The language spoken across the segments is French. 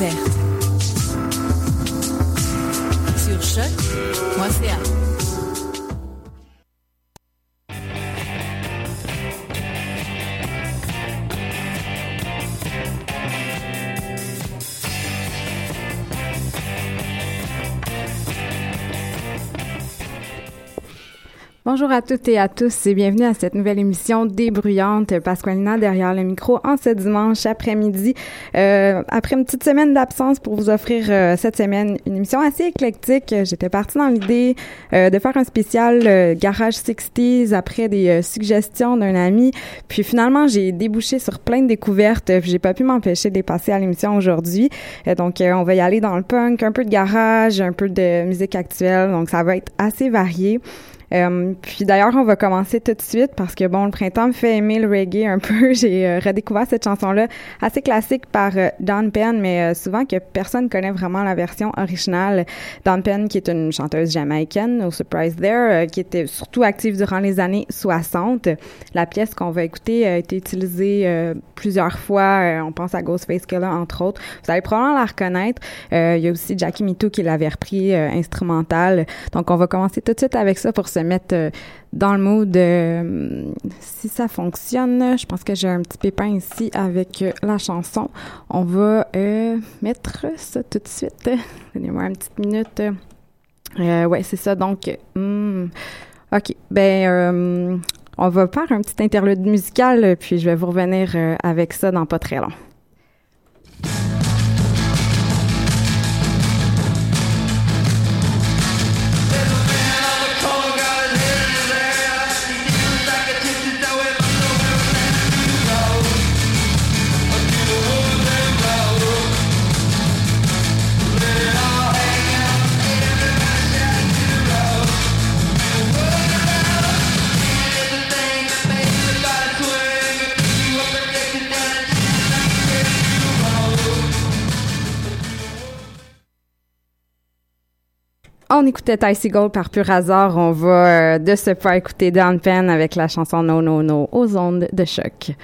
Découverte. Sur choc.ca. Bonjour à toutes et à tous et bienvenue à cette nouvelle émission débruyante. Pasqualina derrière le micro en ce dimanche après-midi. Euh, après une petite semaine d'absence pour vous offrir euh, cette semaine une émission assez éclectique. J'étais partie dans l'idée euh, de faire un spécial euh, Garage 60s après des euh, suggestions d'un ami. Puis finalement, j'ai débouché sur plein de découvertes. J'ai pas pu m'empêcher de les passer à l'émission aujourd'hui. Euh, donc on va y aller dans le punk, un peu de garage, un peu de musique actuelle. Donc ça va être assez varié. Euh, puis d'ailleurs, on va commencer tout de suite parce que bon, le printemps me fait aimer le reggae un peu. J'ai euh, redécouvert cette chanson-là, assez classique par euh, Dawn Penn, mais euh, souvent que personne connaît vraiment la version originale. Dawn Penn, qui est une chanteuse jamaïcaine, no surprise there, qui était surtout active durant les années 60. La pièce qu'on va écouter a été utilisée plusieurs fois. on pense à Ghostface Killah, entre autres. Vous allez probablement la reconnaître. il y a aussi Jackie Mitou qui l'avait repris instrumental. Donc, on va commencer tout de suite avec ça pour mettre euh, dans le mood. Euh, si ça fonctionne, je pense que j'ai un petit pépin ici avec euh, la chanson. On va mettre ça tout de suite. Donnez-moi une petite minute. ouais, c'est ça. Donc, hmm, OK. Ben, on va faire un petit interlude musical, puis je vais vous revenir avec ça dans pas très long. On écoutait Ty Gold par pur hasard. On va euh, de ce pas écouter Dan Penn avec la chanson No No No aux ondes de choc.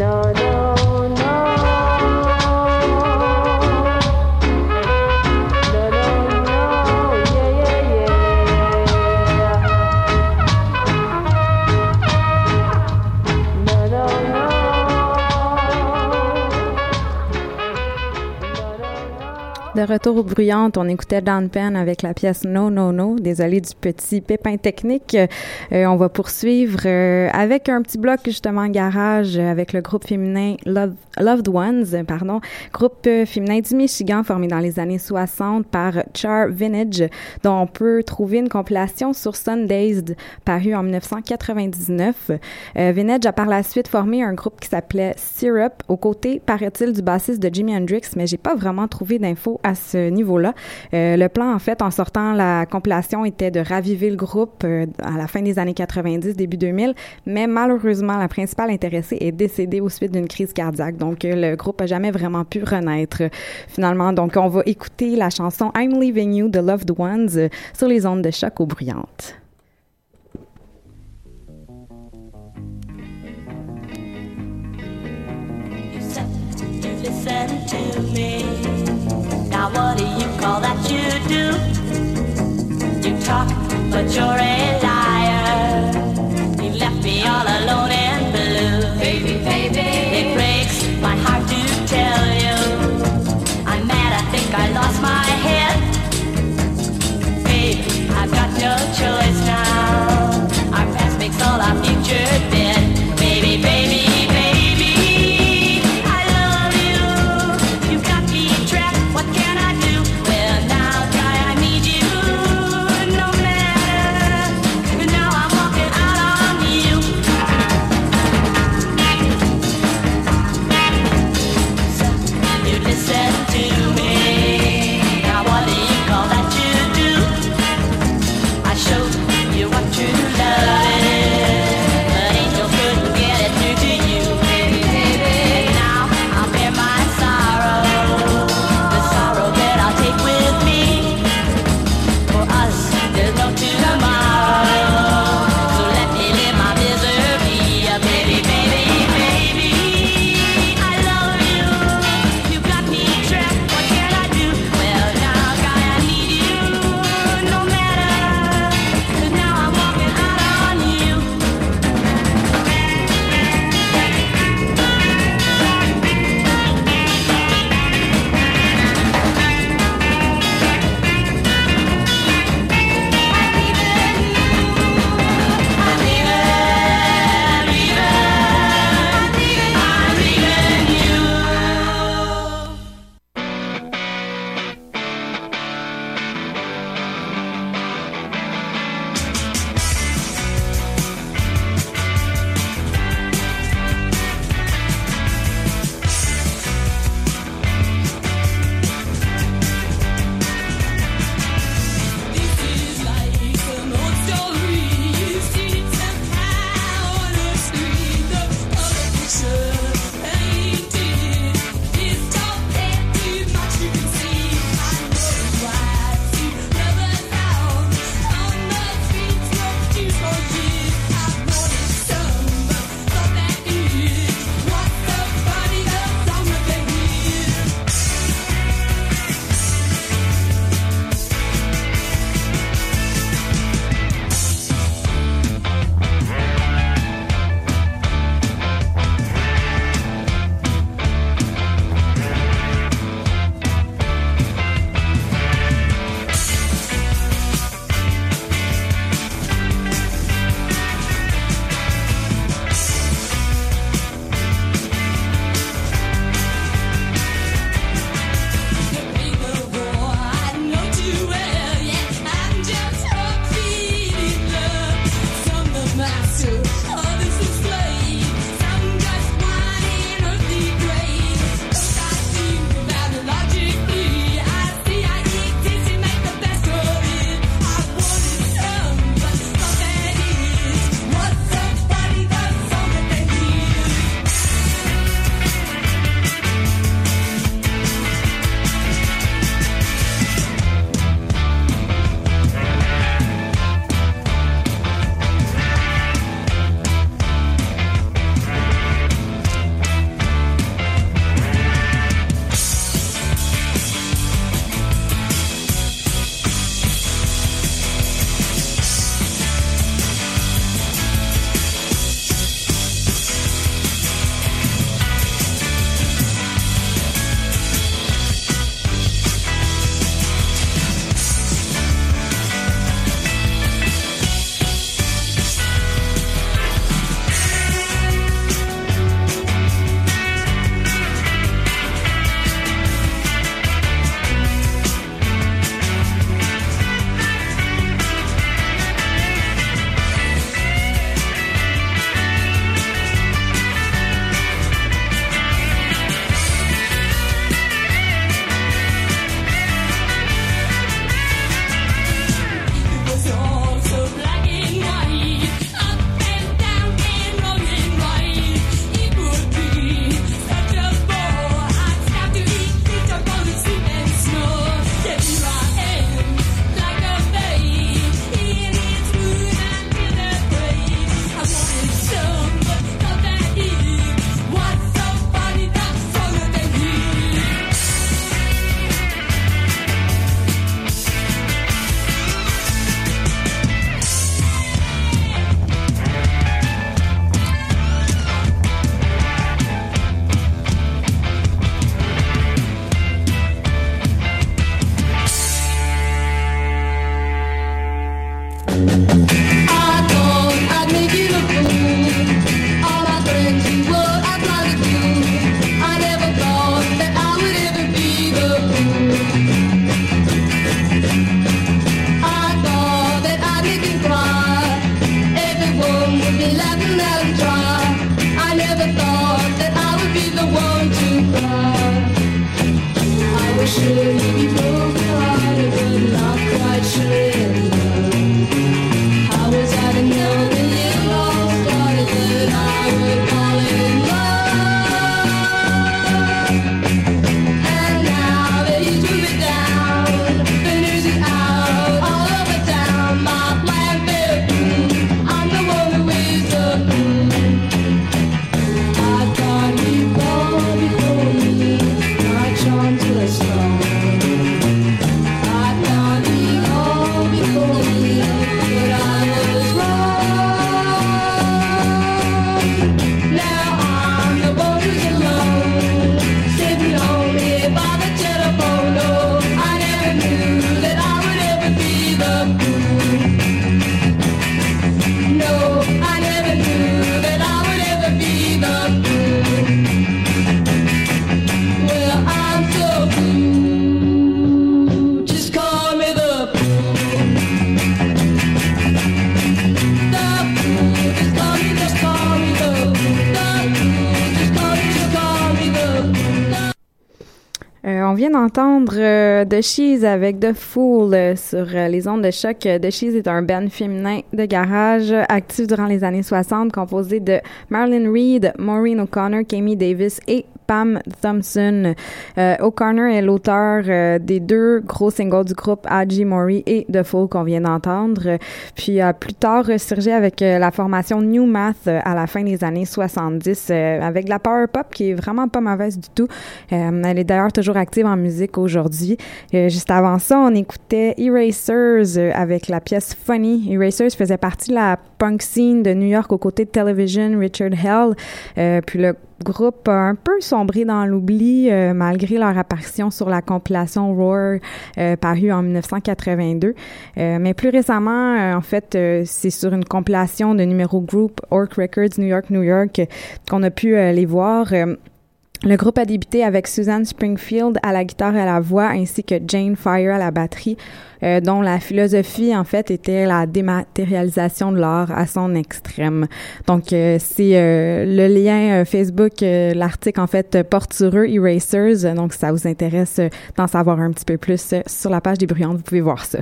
no retour aux bruyantes, on écoutait Dan Penn avec la pièce No No No. Désolé du petit pépin technique. Euh, on va poursuivre euh, avec un petit bloc justement garage euh, avec le groupe féminin Love, Loved Ones, pardon, groupe féminin du Michigan formé dans les années 60 par Char Vintage, dont on peut trouver une compilation sur Sundays paru en 1999. Euh, Vintage a par la suite formé un groupe qui s'appelait Syrup, aux côtés, paraît-il, du bassiste de Jimi Hendrix, mais j'ai pas vraiment trouvé d'infos à ce niveau-là. Euh, le plan, en fait, en sortant la compilation, était de raviver le groupe euh, à la fin des années 90, début 2000, mais malheureusement, la principale intéressée est décédée aux suites d'une crise cardiaque, donc euh, le groupe a jamais vraiment pu renaître finalement. Donc, on va écouter la chanson I'm Leaving You de Loved Ones sur les ondes de choc aux bruyantes. Now what do you call that you do? You talk, but you're a liar. You left me all alone d'entendre euh, The Cheese avec The Fool euh, sur euh, les ondes de choc. Euh, The Cheese est un band féminin de garage actif durant les années 60, composé de Marilyn Reed, Maureen O'Connor, Kami Davis et Pam Thompson. Euh, O'Connor est l'auteur euh, des deux gros singles du groupe Haji Mori et The Fool qu'on vient d'entendre. Euh, Puis a plus tard ressurgé avec euh, la formation New Math euh, à la fin des années 70 euh, avec de la power pop qui est vraiment pas mauvaise du tout. Euh, elle est d'ailleurs toujours active en musique aujourd'hui. Euh, juste avant ça, on écoutait Erasers euh, avec la pièce Funny. Erasers faisait partie de la punk scene de New York aux côtés de Television, Richard Hell. Euh, puis le groupe a un peu sombré dans l'oubli euh, malgré leur apparition sur la compilation Roar euh, parue en 1982. Euh, mais plus récemment, euh, en fait, euh, c'est sur une compilation de numéros groupe Orc Records New York, New York qu'on a pu euh, les voir. Le groupe a débuté avec Suzanne Springfield à la guitare et à la voix, ainsi que Jane Fire à la batterie, euh, dont la philosophie, en fait, était la dématérialisation de l'art à son extrême. Donc, euh, c'est euh, le lien euh, Facebook, euh, l'article, en fait, porte sur eux, Erasers. Donc, si ça vous intéresse euh, d'en savoir un petit peu plus sur la page des bruyantes, vous pouvez voir ça.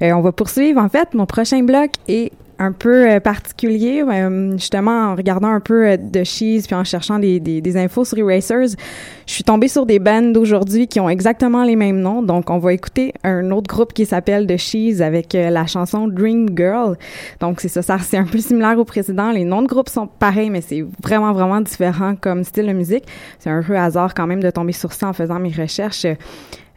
On va poursuivre. En fait, mon prochain bloc est un peu euh, particulier, euh, justement en regardant un peu euh, de Cheese puis en cherchant des, des, infos sur Erasers, je suis tombée sur des bands d'aujourd'hui qui ont exactement les mêmes noms. Donc on va écouter un autre groupe qui s'appelle The Cheese avec la chanson Dream Girl. Donc c'est ça, ça c'est un peu similaire au précédent. Les noms de groupes sont pareils, mais c'est vraiment vraiment différent comme style de musique. C'est un heureux hasard quand même de tomber sur ça en faisant mes recherches.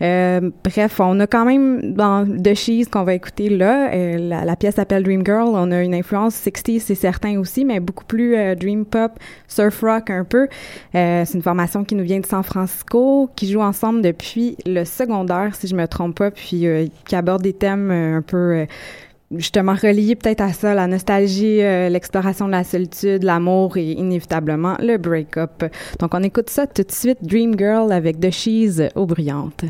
Euh, bref, on a quand même dans The Cheese qu'on va écouter là, euh, la, la pièce s'appelle Dream Girl. On a une influence 60s, c'est certain aussi, mais beaucoup plus euh, dream pop, surf rock un peu. Euh, c'est une formation qui nous vient de San Francisco, qui joue ensemble depuis le secondaire, si je me trompe pas, puis euh, qui aborde des thèmes euh, un peu justement reliés peut-être à ça, la nostalgie, euh, l'exploration de la solitude, l'amour et inévitablement le break-up. Donc on écoute ça tout de suite, Dream Girl avec The Cheese aux brillantes.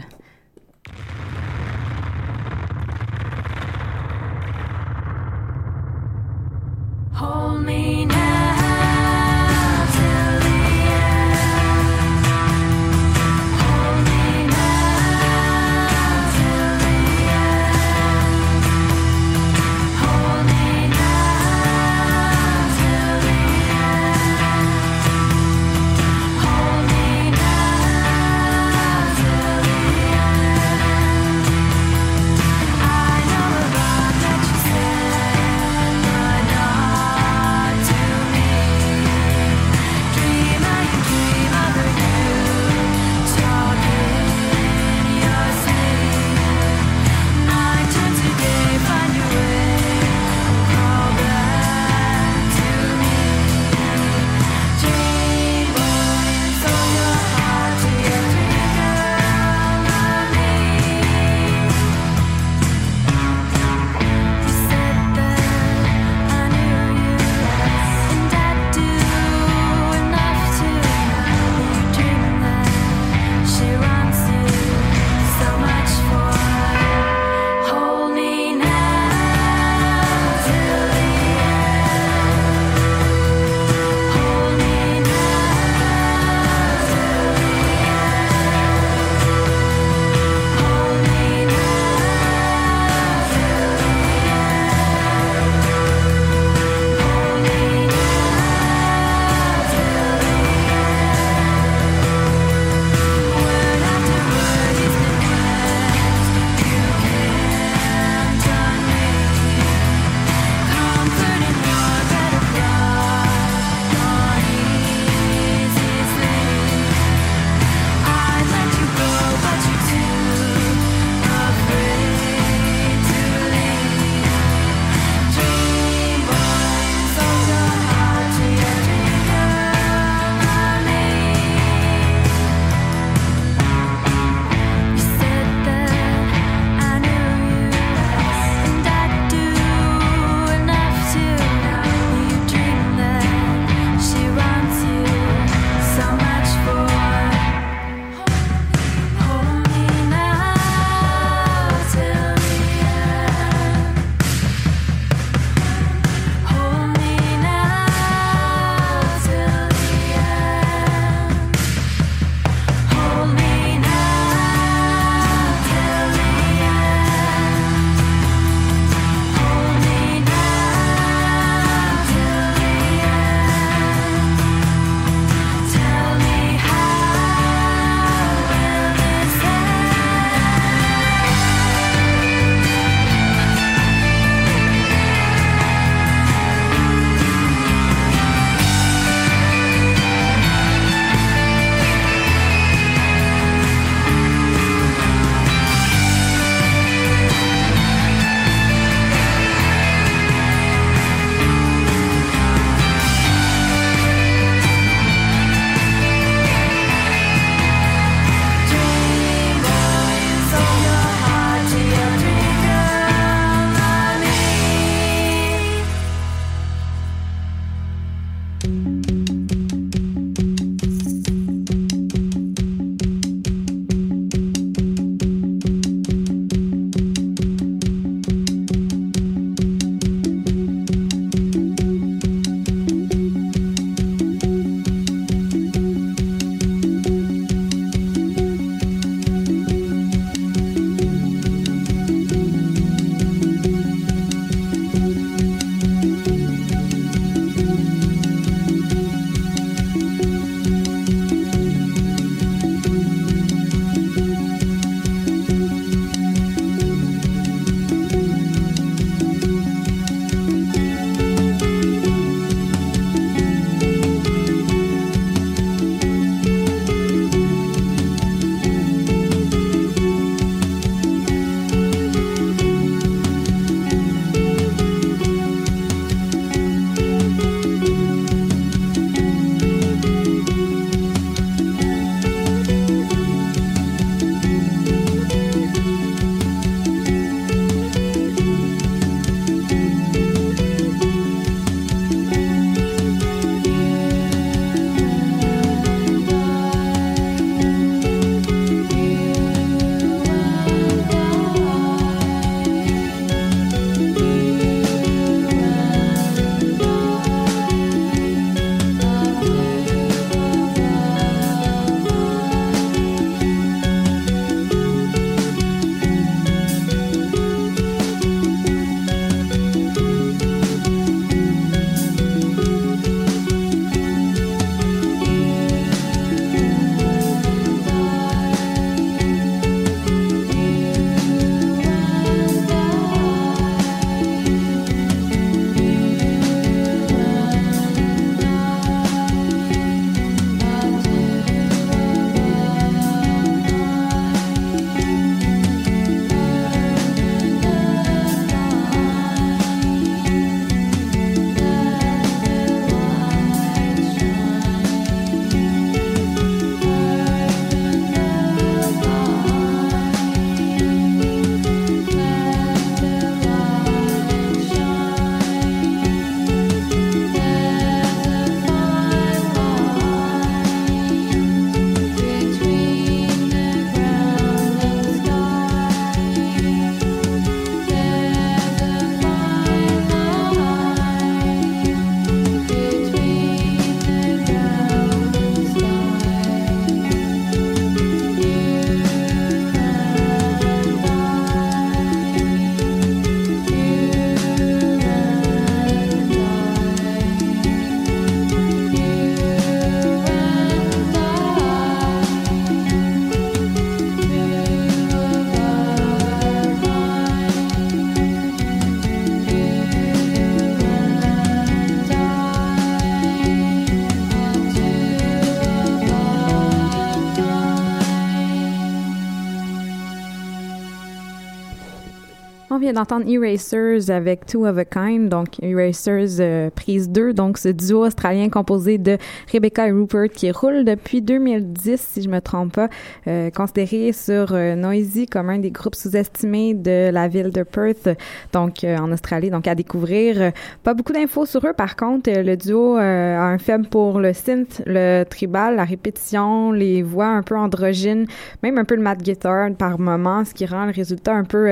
D'entendre Erasers avec Two of a Kind, donc Erasers euh, prise 2, donc ce duo australien composé de Rebecca et Rupert qui roule depuis 2010, si je me trompe pas, euh, considéré sur euh, Noisy comme un des groupes sous-estimés de la ville de Perth, donc en Australie, donc à découvrir. Pas beaucoup d'infos sur eux, par contre, le duo a un faible pour le synth, le tribal, la répétition, les voix un peu androgynes, même un peu le mat guitar par moment, ce qui rend le résultat un peu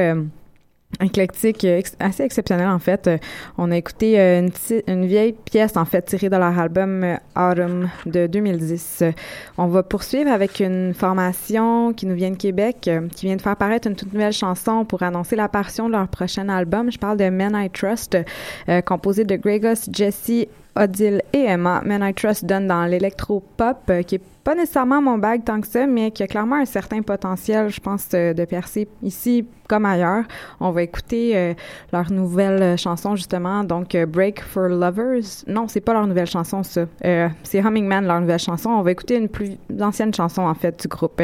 éclectique, euh, assez exceptionnel en fait. Euh, on a écouté euh, une, une vieille pièce en fait tirée de leur album Autumn de 2010. Euh, On va poursuivre avec une formation qui nous vient de Québec, qui vient de faire paraître une toute nouvelle chanson pour annoncer l'apparition de leur prochain album. Je parle de Men I Trust, euh, composé de Gregos, Jesse, Odile et Emma. Men I Trust donne dans l'électro-pop, euh, qui est pas nécessairement mon bag tant que ça, mais qui a clairement un certain potentiel, je pense, euh, de percer ici comme ailleurs. On va écouter euh, leur nouvelle chanson, justement, donc Break for Lovers. Non, c'est pas leur nouvelle chanson, ça. C'est Hummingman, leur nouvelle chanson. On va écouter une plus ancienne chanson, en fait, du groupe.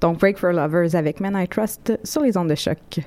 Donc, Break for Lovers avec Men I Trust sur les ondes de choc.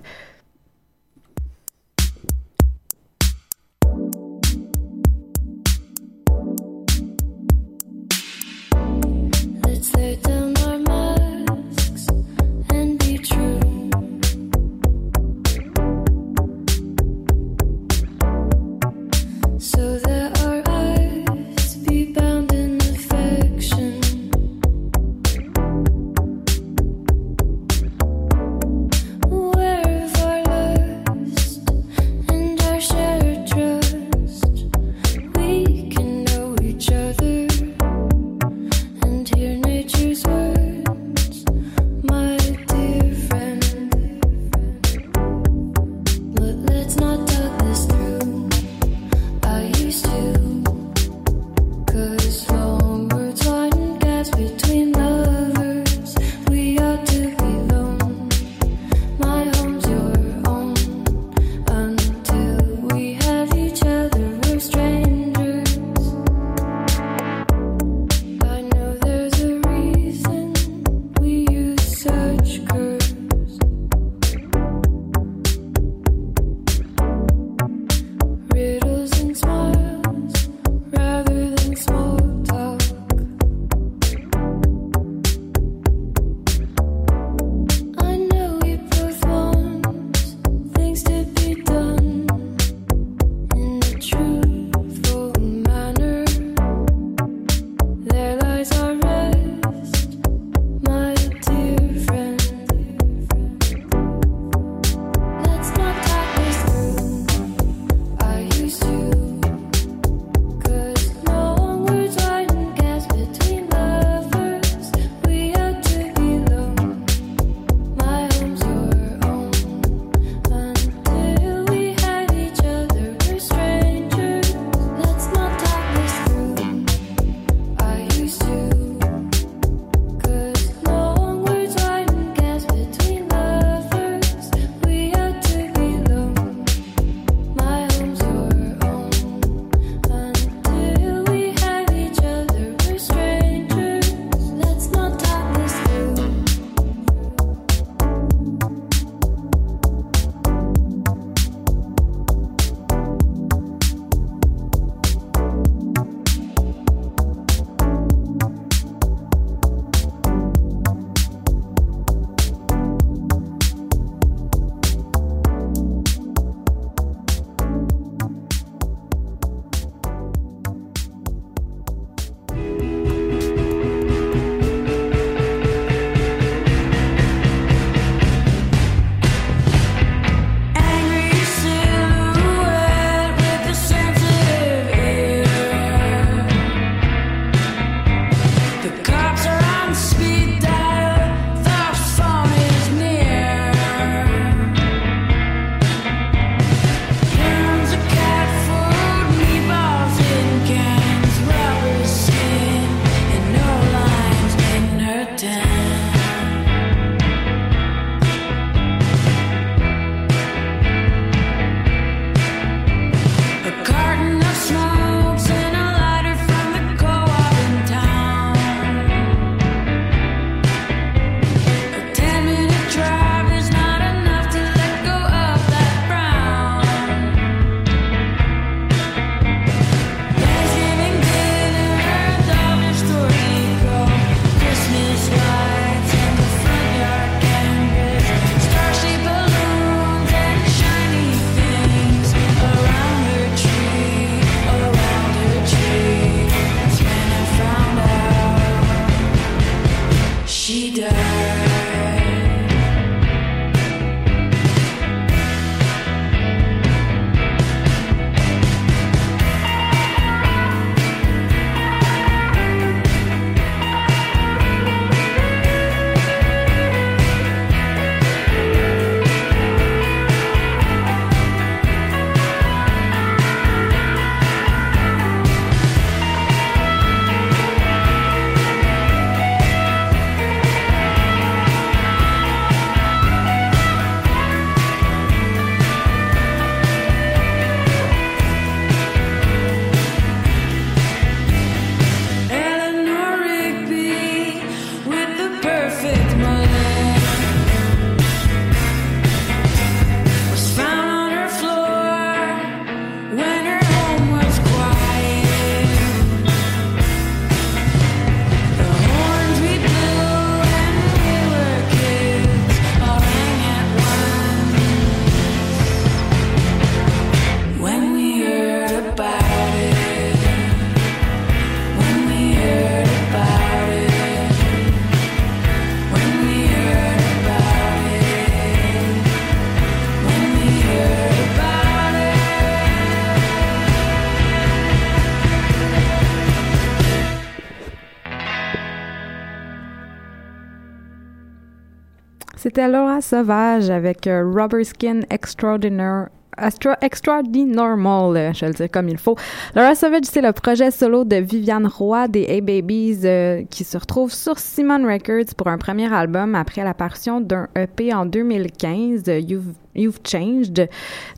C'était Laura Sauvage avec euh, Rubber Skin Extraordinaire. Extra, Extraordinarmal, euh, je le dire comme il faut. Laura Savage, c'est le projet solo de Viviane Roy des A-Babies euh, qui se retrouve sur Simon Records pour un premier album après l'apparition d'un EP en 2015, euh, You've, You've Changed.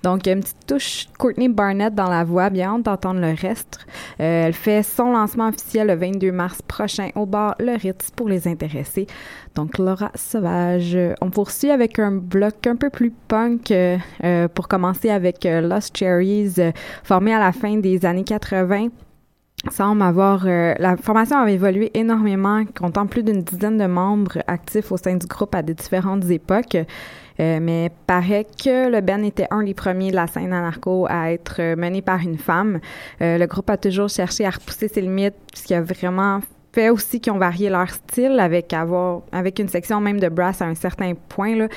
Donc, une petite touche Courtney Barnett dans la voix, bien hâte d'entendre le reste. Euh, elle fait son lancement officiel le 22 mars prochain au bar Le Ritz pour les intéressés. Donc, Laura Sauvage. On poursuit avec un bloc un peu plus punk euh, pour commencer avec euh, Lost Cherries, formé à la fin des années 80 avoir euh, la formation a évolué énormément, comptant plus d'une dizaine de membres actifs au sein du groupe à des différentes époques. Euh, mais paraît que le band était un des premiers de la scène anarcho à être euh, mené par une femme. Le groupe a toujours cherché à repousser ses limites, ce qui a vraiment fait aussi qu'ils ont varié leur style avec avoir avec une section même de brass à un certain point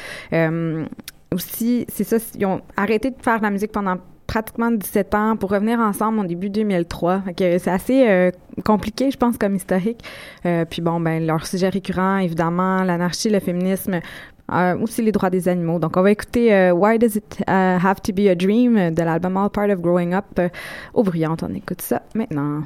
aussi, c'est ça, ils ont arrêté de faire la musique pendant pratiquement 17 ans pour revenir ensemble au début 2003. Fait que c'est assez euh, compliqué, je pense, comme historique. Euh, puis bon, ben leur sujet récurrent, évidemment, l'anarchie, le féminisme, euh, aussi les droits des animaux. Donc on va écouter Why Does It Have to Be a Dream de l'album All Part of Growing Up au. On écoute ça maintenant.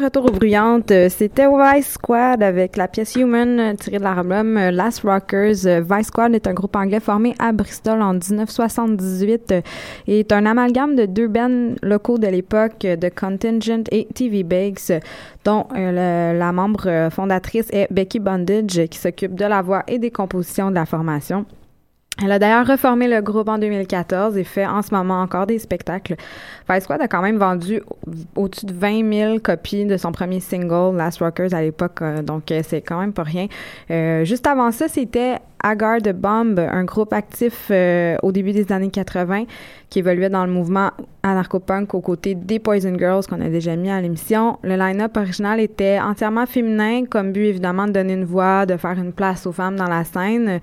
Retour aux bruyantes. Euh, C'était Vice Squad avec la pièce Human euh, tirée de l'album euh, Last Rockers. Vice Squad est un groupe anglais formé à Bristol en 1978 euh, et est un amalgame de deux bands locaux de l'époque, de Contingent et TV Bakes, dont la membre fondatrice est Becky Bondage qui s'occupe de la voix et des compositions de la formation. Elle a d'ailleurs reformé le groupe en 2014 et fait en ce moment encore des spectacles. Vice Squad a quand même vendu au- au-dessus de 20 000 copies de son premier single, Last Rockers, à l'époque, euh, donc euh, c'est quand même pas rien. Euh, juste avant ça, c'était Agar the Bomb, un groupe actif au début des années 80 qui évoluait dans le mouvement anarcho-punk aux côtés des Poison Girls qu'on a déjà mis à l'émission. Le line-up original était entièrement féminin, comme but évidemment de donner une voix, de faire une place aux femmes dans la scène.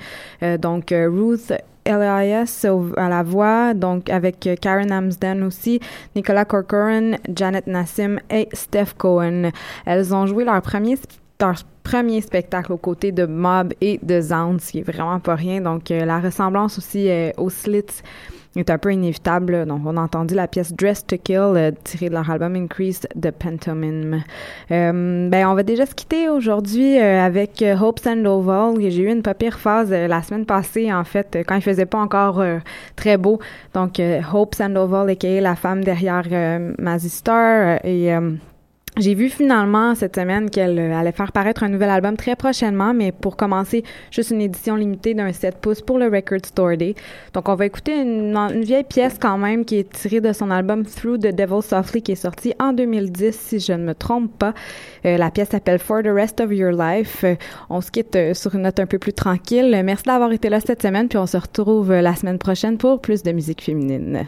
Donc Ruth Elias à la voix, donc avec euh, Karen Amsden aussi, Nicolas Corcoran, Janet Nassim et Steph Cohen. Elles ont joué leur premier leur premier spectacle aux côtés de Mob et de Zound, ce qui est vraiment pas rien. Donc euh, la ressemblance aussi euh, aux Slits est un peu inévitable. Donc, on a entendu la pièce Dress to Kill euh, tirée de leur album Increase de Pantomime. Euh, ben, on va déjà se quitter aujourd'hui euh, avec Hope Sandoval. J'ai eu une pas phase la semaine passée, en fait, quand il faisait pas encore très beau. Donc, Hope Sandoval, est la femme derrière Mazzy Star. et j'ai vu finalement cette semaine qu'elle euh, allait faire paraître un nouvel album très prochainement, mais pour commencer, juste une édition limitée d'un 7 pouces pour le Record Store Day. Donc on va écouter une, vieille pièce quand même qui est tirée de son album Through the Devil Softly qui est sorti en 2010 si je ne me trompe pas. Euh, la pièce s'appelle For the Rest of Your Life. Euh, on se quitte sur une note un peu plus tranquille. Merci d'avoir été là cette semaine, puis on se retrouve la semaine prochaine pour plus de musique féminine.